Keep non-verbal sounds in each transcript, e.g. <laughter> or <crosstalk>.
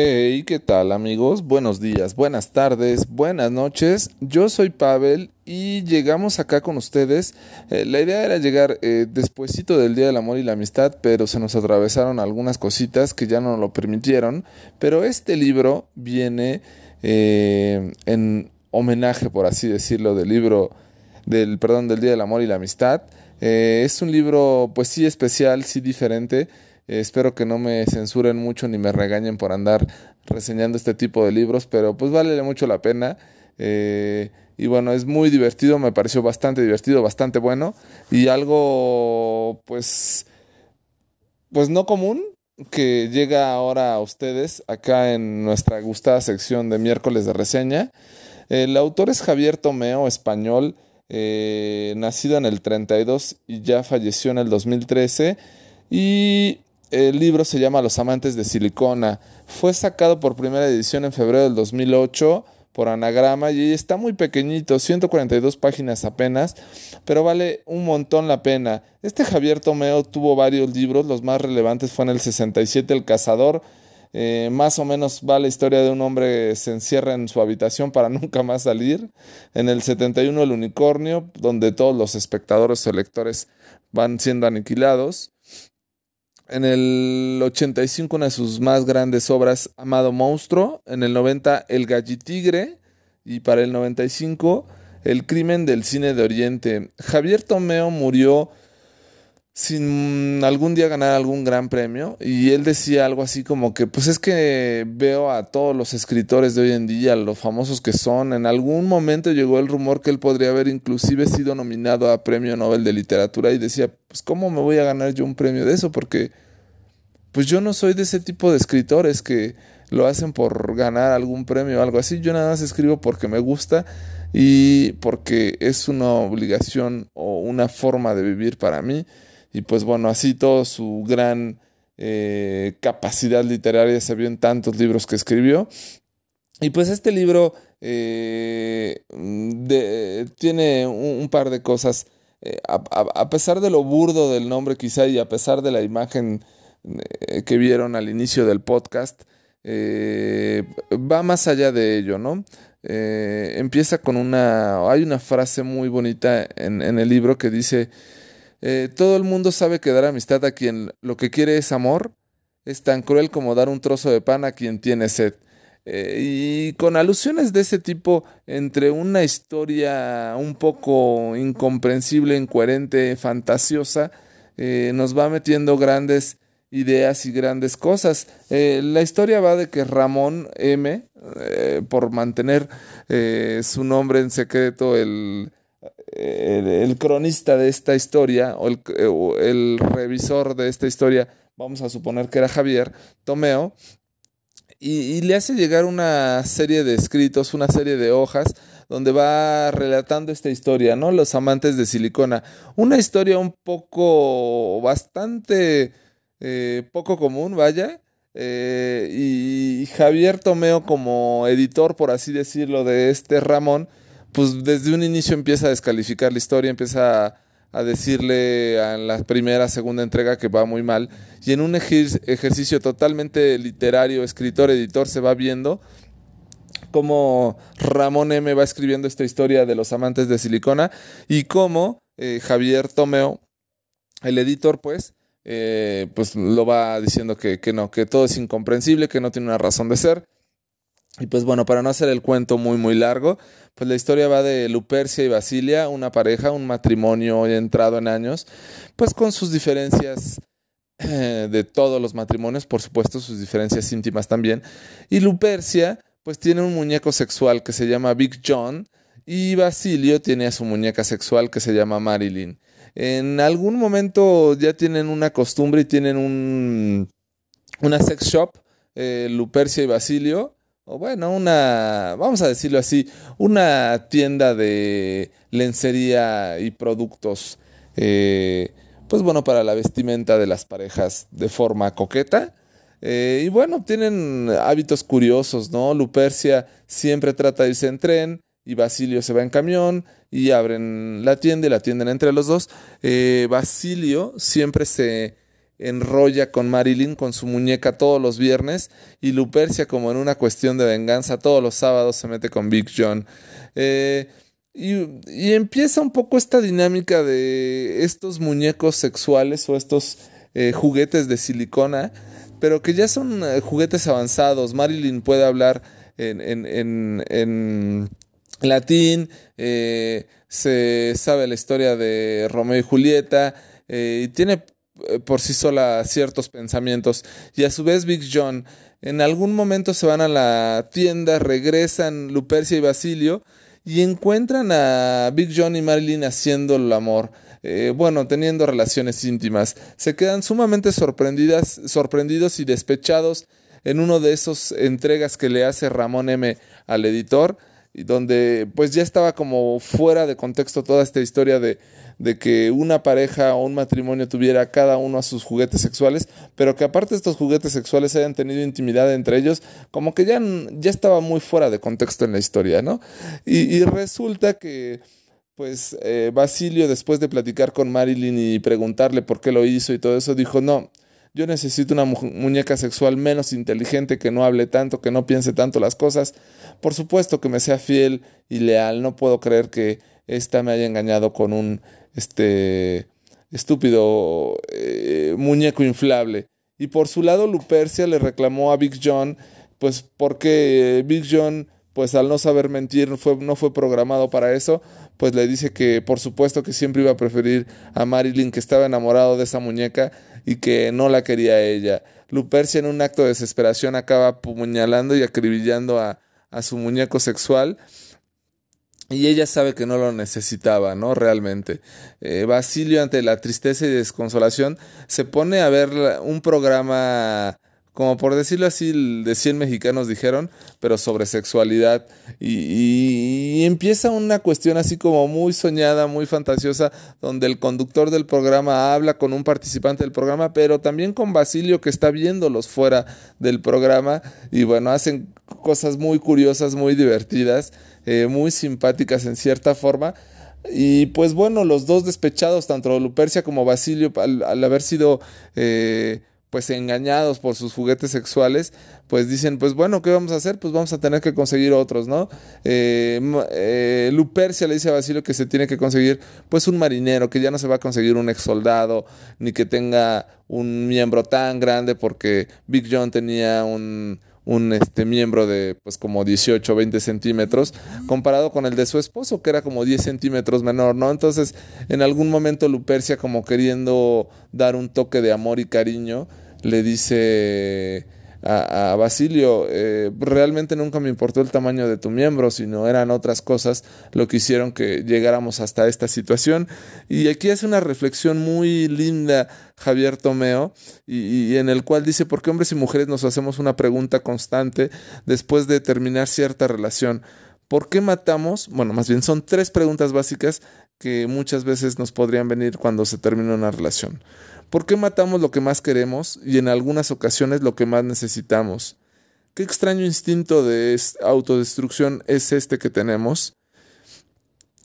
Hey, ¿qué tal amigos? Buenos días, buenas tardes, buenas noches. Yo soy Pavel y llegamos acá con ustedes. Eh, la idea era llegar eh, despuesito del Día del Amor y la Amistad, pero se nos atravesaron algunas cositas que ya no lo permitieron. Pero este libro viene eh, en homenaje, por así decirlo, del libro del, perdón, del Día del Amor y la Amistad. es un libro, pues sí, especial, sí diferente eh, espero que no me censuren mucho ni me regañen por andar reseñando este tipo de libros, pero pues vale mucho la pena. Eh, y bueno, es muy divertido, me pareció bastante divertido, bastante bueno. Y algo, pues, pues no común, que llega ahora a ustedes acá en nuestra gustada sección de miércoles de reseña. El autor es Javier Tomeo, español, eh, nacido en el 32 y ya falleció en el 2013. Y el libro se llama Los amantes de silicona. Fue sacado por primera edición en febrero del 2008 por anagrama y está muy pequeñito, 142 páginas apenas, pero vale un montón la pena. Este Javier Tomeo tuvo varios libros, los más relevantes fue en el 67 El Cazador, eh, más o menos va la historia de un hombre que se encierra en su habitación para <laughs> nunca más salir. En el 71 El Unicornio, donde todos los espectadores o lectores van siendo aniquilados. En el 85 una de sus más grandes obras, Amado Monstruo. En el 90 El Gallitigre. Y para el 95 El Crimen del Cine de Oriente. Javier Tomeo murió sin algún día ganar algún gran premio. Y él decía algo así como que pues es que veo a todos los escritores de hoy en día, los famosos que son, en algún momento llegó el rumor que él podría haber inclusive sido nominado a Premio Nobel de Literatura y decía pues cómo me voy a ganar yo un premio de eso porque pues yo no soy de ese tipo de escritores que lo hacen por ganar algún premio o algo así, yo nada más escribo porque me gusta y porque es una obligación o una forma de vivir para mí y pues bueno, así todo su gran eh, capacidad literaria se vio en tantos libros que escribió. Y pues este libro eh, tiene un, par de cosas, eh, a, pesar de lo burdo del nombre quizá y a pesar de la imagen que vieron al inicio del podcast, va más allá de ello, ¿no? empieza con una, hay una frase muy bonita en el libro que dice, eh, todo el mundo sabe que dar amistad a quien lo que quiere es amor es tan cruel como dar un trozo de pan a quien tiene sed. Eh, y con alusiones de ese tipo entre una historia un poco incomprensible, incoherente, fantasiosa, eh, nos va metiendo grandes ideas y grandes cosas. la historia va de que Ramón M, por mantener su nombre en secreto, el, el, cronista de esta historia o el, revisor de esta historia, vamos a suponer que era Javier Tomeo, y, le hace llegar una serie de escritos, una serie de hojas, donde va relatando esta historia, ¿no? Los amantes de silicona. Una historia un poco, bastante eh, poco común, vaya. Eh, y Javier Tomeo como editor, por así decirlo, de este Ramón, pues desde un inicio empieza a descalificar la historia, empieza a, decirle a la primera, segunda entrega que va muy mal. Y en un ejercicio totalmente literario, escritor, editor, se va viendo cómo Ramón M va escribiendo esta historia de los amantes de silicona y cómo eh, Javier Tomeo, el editor, pues, eh, pues lo va diciendo que, que no, que todo es incomprensible, que no tiene una razón de ser y pues bueno, para no hacer el cuento muy muy largo, pues la historia va de Lupercia y Basilia, una pareja, un matrimonio entrado en años, pues con sus diferencias eh, de todos los matrimonios, por supuesto sus diferencias íntimas también. Y Lupercia pues tiene un muñeco sexual que se llama Big John y Basilio tiene a su muñeca sexual que se llama Marilyn. En algún momento ya tienen una costumbre y tienen un, una sex shop, eh, Lupercia y Basilio, o bueno, una, vamos a decirlo así, una tienda de lencería y productos, eh, pues bueno, para la vestimenta de las parejas de forma coqueta. Eh, y bueno, tienen hábitos curiosos, ¿no? Lupercia siempre trata de irse en tren y Basilio se va en camión y abren la tienda y la atienden entre los dos. Eh, Basilio siempre se enrolla con Marilyn, con su muñeca todos los viernes, y Lupercia, como en una cuestión de venganza, todos los sábados se mete con Big John. Eh, y, empieza un poco esta dinámica de estos muñecos sexuales o estos eh, juguetes de silicona, pero que ya son eh, juguetes avanzados. Marilyn puede hablar en, en, en, latín, se sabe la historia de Romeo y Julieta, y tiene por sí sola ciertos pensamientos. Y a su vez Big John, en algún momento se van a la tienda, regresan Lupercia y Basilio y encuentran a Big John y Marilyn haciendo el amor. Eh, bueno, teniendo relaciones íntimas. Se quedan sumamente sorprendidas, sorprendidos y despechados en uno de esos entregas que le hace Ramón M al editor, donde pues ya estaba como fuera de contexto toda esta historia de de que una pareja o un matrimonio tuviera cada uno a sus juguetes sexuales, pero que aparte estos juguetes sexuales hayan tenido intimidad entre ellos, como que ya, ya estaba muy fuera de contexto en la historia, ¿no? Y, resulta que pues eh, Basilio, después de platicar con Marilyn y preguntarle por qué lo hizo y todo eso, dijo, no, yo necesito una muñeca sexual menos inteligente, que no hable tanto, que no piense tanto las cosas. Por supuesto que me sea fiel y leal, no puedo creer que ésta me haya engañado con un este estúpido eh, muñeco inflable. Y por su lado, Lupercia le reclamó a Big John, pues porque Big John, pues al no saber mentir, fue, no fue programado para eso, pues le dice que por supuesto que siempre iba a preferir a Marilyn, que estaba enamorado de esa muñeca y que no la quería ella. Lupercia en un acto de desesperación acaba puñalando y acribillando a, a su muñeco sexual y ella sabe que no lo necesitaba, ¿no? Realmente. Eh, Basilio, ante la tristeza y desconsolación, se pone a ver un programa, como por decirlo así, de 100 mexicanos dijeron, pero sobre sexualidad. Y, empieza una cuestión así como muy soñada, muy fantasiosa, donde el conductor del programa habla con un participante del programa, pero también con Basilio que está viéndolos fuera del programa. Y bueno, hacen cosas muy curiosas, muy divertidas. Eh, muy simpáticas en cierta forma. Y pues bueno, los dos despechados, tanto Lupercia como Basilio, al, haber sido eh, pues engañados por sus juguetes sexuales, pues dicen, pues bueno, ¿qué vamos a hacer? Pues vamos a tener que conseguir otros, ¿no? Eh, Lupercia le dice a Basilio que se tiene que conseguir pues un marinero, que ya no se va a conseguir un ex soldado, ni que tenga un miembro tan grande, porque Big John tenía un un este, miembro de pues como 18 o 20 centímetros, comparado con el de su esposo, que era como 10 centímetros menor, ¿no? Entonces, en algún momento Lupercia, como queriendo dar un toque de amor y cariño, le dice a, Basilio, eh, realmente nunca me importó el tamaño de tu miembro, sino eran otras cosas lo que hicieron que llegáramos hasta esta situación. Y aquí hace una reflexión muy linda Javier Tomeo, y, en el cual dice, ¿por qué hombres y mujeres nos hacemos una pregunta constante después de terminar cierta relación? ¿Por qué matamos? Bueno, más bien son tres preguntas básicas que muchas veces nos podrían venir cuando se termina una relación. ¿Por qué matamos lo que más queremos y en algunas ocasiones lo que más necesitamos? ¿Qué extraño instinto de autodestrucción es este que tenemos?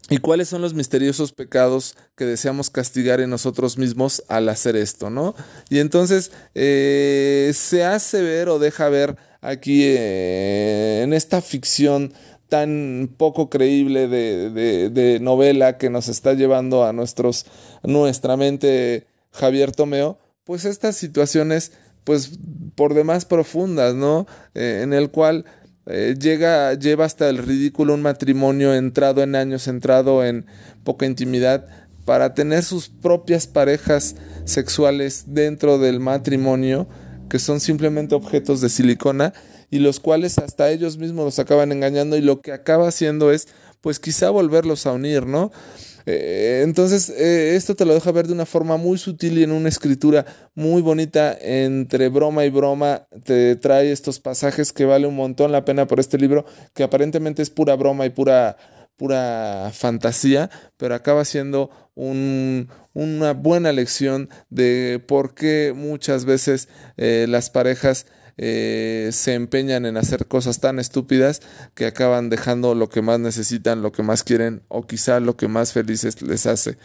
¿Y cuáles son los misteriosos pecados que deseamos castigar en nosotros mismos al hacer esto, no? Y entonces eh, se hace ver o deja ver aquí eh, en esta ficción tan poco creíble de, de, novela que nos está llevando a nuestros, nuestra mente Javier Tomeo, pues estas situaciones, pues por demás profundas, ¿no? Eh, en el cual eh, llega, lleva hasta el ridículo un matrimonio entrado en años, entrado en poca intimidad, para tener sus propias parejas sexuales dentro del matrimonio, que son simplemente objetos de silicona, y los cuales hasta ellos mismos los acaban engañando, y lo que acaba haciendo es, pues quizá volverlos a unir, ¿no? Eh, entonces, eh, esto te lo deja ver de una forma muy sutil y en una escritura muy bonita, entre broma y broma, te trae estos pasajes que vale un montón la pena por este libro, que aparentemente es pura broma y pura, pura fantasía, pero acaba siendo un, una buena lección de por qué muchas veces eh, las parejas eh, se empeñan en hacer cosas tan estúpidas que acaban dejando lo que más necesitan, lo que más quieren o quizá lo que más felices les hace.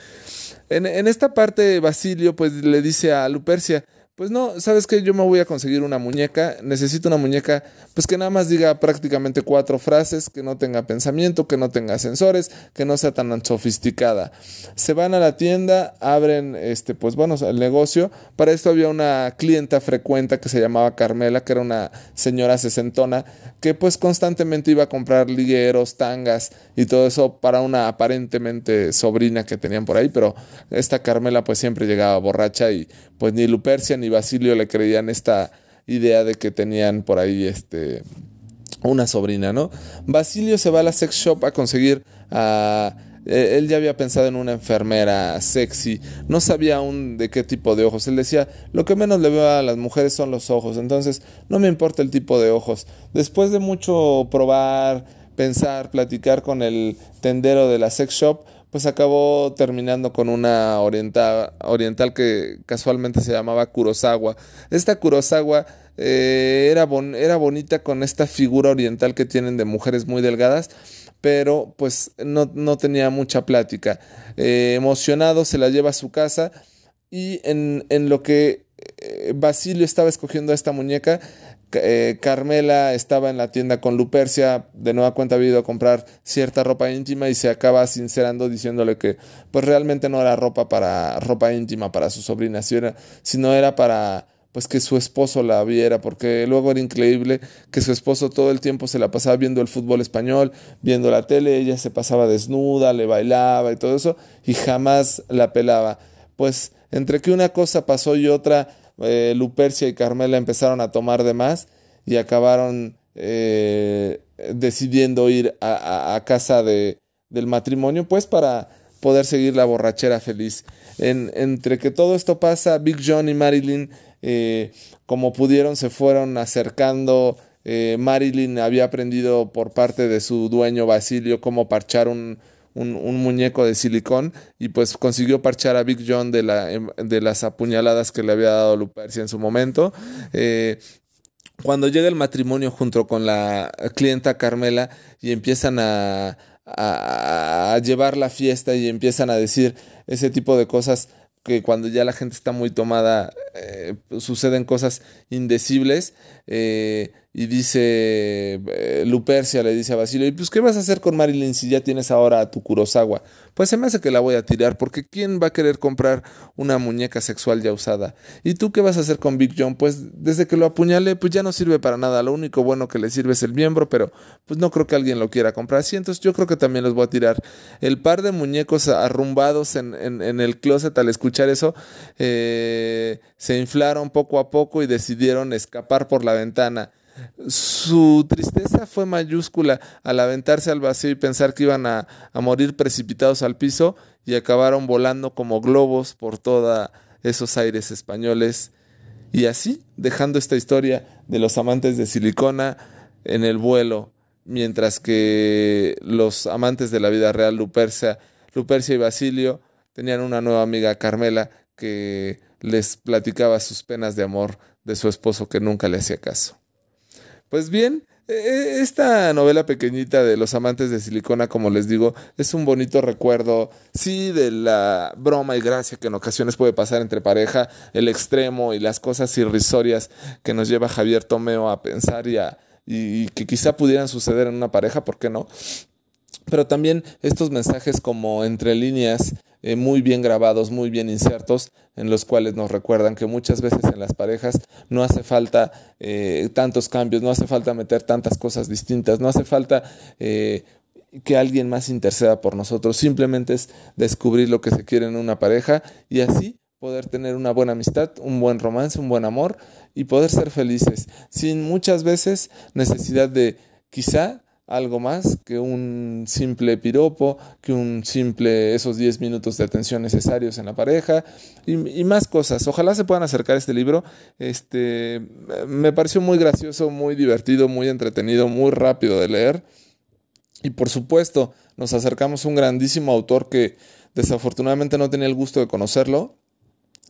En, esta parte Basilio pues le dice a Lupercia, pues no, ¿sabes qué? Yo me voy a conseguir una muñeca, necesito una muñeca pues que nada más diga prácticamente cuatro frases, que no tenga pensamiento, que no tenga sensores, que no sea tan sofisticada. Se van a la tienda, abren este pues bueno, el negocio. Para esto había una clienta frecuente que se llamaba Carmela, que era una señora sesentona que pues constantemente iba a comprar ligueros, tangas y todo eso para una aparentemente sobrina que tenían por ahí, pero esta Carmela pues siempre llegaba borracha y pues ni Lupercia ni Basilio le creían esta idea de que tenían por ahí este una sobrina, ¿no? Basilio se va a la sex shop a conseguir a eh, él ya había pensado en una enfermera sexy, no sabía aún de qué tipo de ojos. Él decía, lo que menos le veo a las mujeres son los ojos, entonces no me importa el tipo de ojos. Después de mucho probar, pensar, platicar con el tendero de la sex shop, pues acabó terminando con una oriental, oriental que casualmente se llamaba Kurosawa. Esta Kurosawa eh, era, era bonita con esta figura oriental que tienen de mujeres muy delgadas, pero pues no, no tenía mucha plática. Eh, emocionado se la lleva a su casa y en, en lo que eh, Basilio estaba escogiendo a esta muñeca, eh, Carmela estaba en la tienda con Lupercia, de nueva cuenta ha ido a comprar cierta ropa íntima y se acaba sincerando diciéndole que pues realmente no era ropa para ropa íntima para su sobrina, sino era para pues que su esposo la viera, porque luego era increíble que su esposo todo el tiempo se la pasaba viendo el fútbol español, viendo la tele, ella se pasaba desnuda, le bailaba y todo eso, y jamás la pelaba. Pues entre que una cosa pasó y otra, eh, Lupercia y Carmela empezaron a tomar de más y acabaron eh, decidiendo ir a, casa de, del matrimonio, pues para poder seguir la borrachera feliz. En, entre que todo esto pasa, Big John y Marilyn, eh, como pudieron, se fueron acercando. Marilyn había aprendido por parte de su dueño Basilio cómo parchar un, un, muñeco de silicón y pues consiguió parchar a Big John de, la, em, de las apuñaladas que le había dado Lupercia en su momento. Eh, cuando llega el matrimonio junto con la clienta Carmela y empiezan a, a, llevar la fiesta y empiezan a decir ese tipo de cosas que cuando ya la gente está muy tomada eh, suceden cosas indecibles. Eh, y dice eh, Lupercia, le dice a Basilio, ¿y pues qué vas a hacer con Marilyn si ya tienes ahora a tu Kurosawa? Pues se me hace que la voy a tirar, porque ¿quién va a querer comprar una muñeca sexual ya usada? ¿Y tú qué vas a hacer con Big John? Pues desde que lo apuñale, pues ya no sirve para nada, lo único bueno que le sirve es el miembro, pero pues no creo que alguien lo quiera comprar así, entonces yo creo que también los voy a tirar. El par de muñecos arrumbados en, en, el closet al escuchar eso, eh, se inflaron poco a poco y decidieron escapar por la ventana. Su tristeza fue mayúscula al aventarse al vacío y pensar que iban a, morir precipitados al piso y acabaron volando como globos por todos esos aires españoles. Y así, dejando esta historia de los amantes de silicona en el vuelo, mientras que los amantes de la vida real, Lupercia, Lupercia y Basilio, tenían una nueva amiga, Carmela, que les platicaba sus penas de amor de su esposo que nunca le hacía caso. Pues bien, e, e, esta novela pequeñita de los amantes de silicona, como les digo, es un bonito recuerdo, sí, de la broma y gracia que en ocasiones puede pasar entre pareja, el extremo y las cosas irrisorias que nos lleva Javier Tomeo a pensar y, y que quizá pudieran suceder en una pareja, ¿por qué no? Pero también estos mensajes como entre líneas eh, muy bien grabados, muy bien insertos, en los cuales nos recuerdan que muchas veces en las parejas no hace falta eh, tantos cambios, no hace falta meter tantas cosas distintas, no hace falta eh, que alguien más interceda por nosotros, simplemente es descubrir lo que se quiere en una pareja y así poder tener una buena amistad, un buen romance, un buen amor y poder ser felices, sin muchas veces necesidad de quizá algo más que un simple piropo, que un simple esos 10 minutos de atención necesarios en la pareja y, más cosas. Ojalá se puedan acercar a este libro. Este me pareció muy gracioso, muy divertido, muy entretenido, muy rápido de leer. Y por supuesto, nos acercamos a un grandísimo autor que desafortunadamente no tenía el gusto de conocerlo.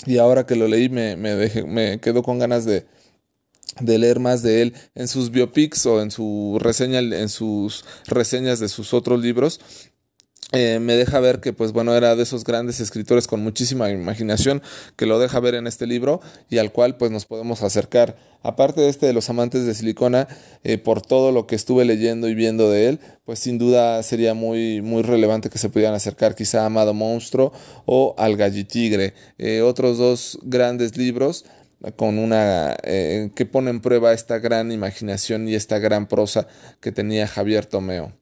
Y ahora que lo leí me, me, me quedo con ganas de, de leer más de él en sus biopics o en su reseña en sus reseñas de sus otros libros eh, me deja ver que, pues bueno, era de esos grandes escritores con muchísima imaginación que lo deja ver en este libro y al cual pues nos podemos acercar. Aparte de este de los amantes de silicona, eh, por todo lo que estuve leyendo y viendo de él, pues sin duda sería muy, muy relevante que se pudieran acercar quizá a Amado Monstruo o al Gallitigre. Eh, otros dos grandes libros con una eh, que pone en prueba esta gran imaginación y esta gran prosa que tenía Javier Tomeo.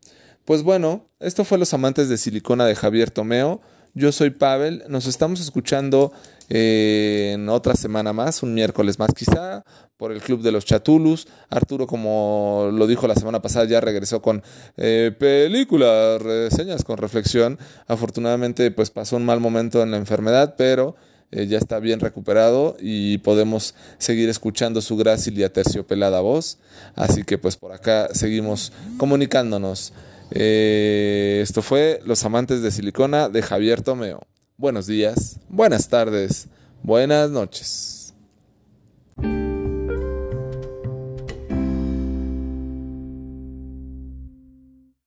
Pues bueno, esto fue Los Amantes de Silicona de Javier Tomeo. Yo soy Pavel, nos estamos escuchando eh, en otra semana más, un miércoles más quizá, por el Club de los Chatulus. Arturo, como lo dijo la semana pasada, ya regresó con eh, películas, reseñas con reflexión. Afortunadamente, pues pasó un mal momento en la enfermedad, pero eh, ya está bien recuperado y podemos seguir escuchando su grácil y aterciopelada voz. Así que pues por acá seguimos comunicándonos. Eh, esto fue Los Amantes de Silicona de Javier Tomeo. Buenos días, buenas tardes, buenas noches.